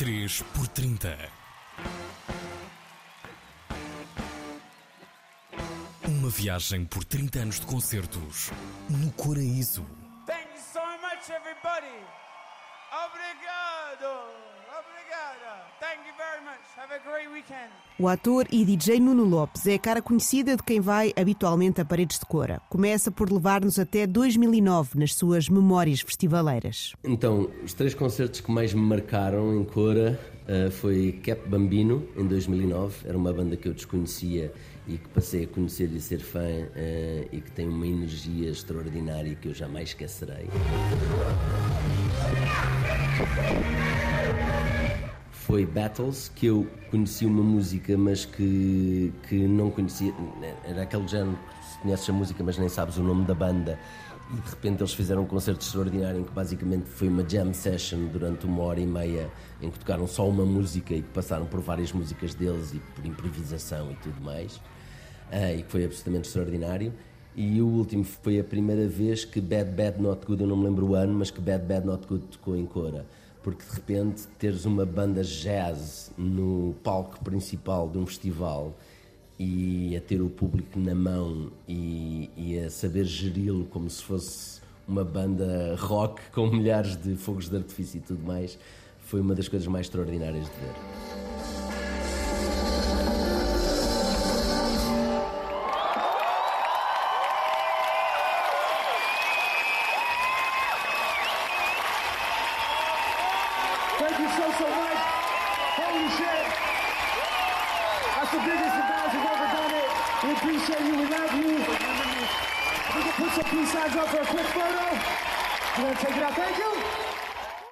3 por 30 Uma viagem por 30 anos de concertos no Coraíso. Thank you so much, everybody. Obrigado. Obrigada. Thank you very much. Have a great weekend. O ator e DJ Nuno Lopes é a cara conhecida de quem vai habitualmente a Paredes de Cora. Começa por levar-nos até 2009 nas suas memórias festivaleiras. Então, os três concertos que mais me marcaram em Cora uh, foi Cap Bambino, em 2009. Era uma banda que eu desconhecia e que passei a conhecer e ser fã uh, e que tem uma energia extraordinária que eu jamais esquecerei. Foi Battles, que eu conheci uma música, mas que, que não conhecia. Era aquele género que conheces a música, mas nem sabes o nome da banda. E de repente eles fizeram um concerto extraordinário em que basicamente foi uma jam session durante uma hora e meia, em que tocaram só uma música e que passaram por várias músicas deles e por improvisação e tudo mais. Uh, e que foi absolutamente extraordinário. E o último foi a primeira vez que Bad Bad Not Good, eu não me lembro o ano, mas que Bad Bad Not Good tocou em Cora. Porque de repente teres uma banda jazz no palco principal de um festival e a ter o público na mão e, e a saber geri-lo como se fosse uma banda rock com milhares de fogos de artifício e tudo mais, foi uma das coisas mais extraordinárias de ver. Thank you so, so much. Holy shit. That's the biggest the have ever done it. We appreciate you. We love you. We can put some peace signs up for a quick photo. We're going to take it out? Thank you.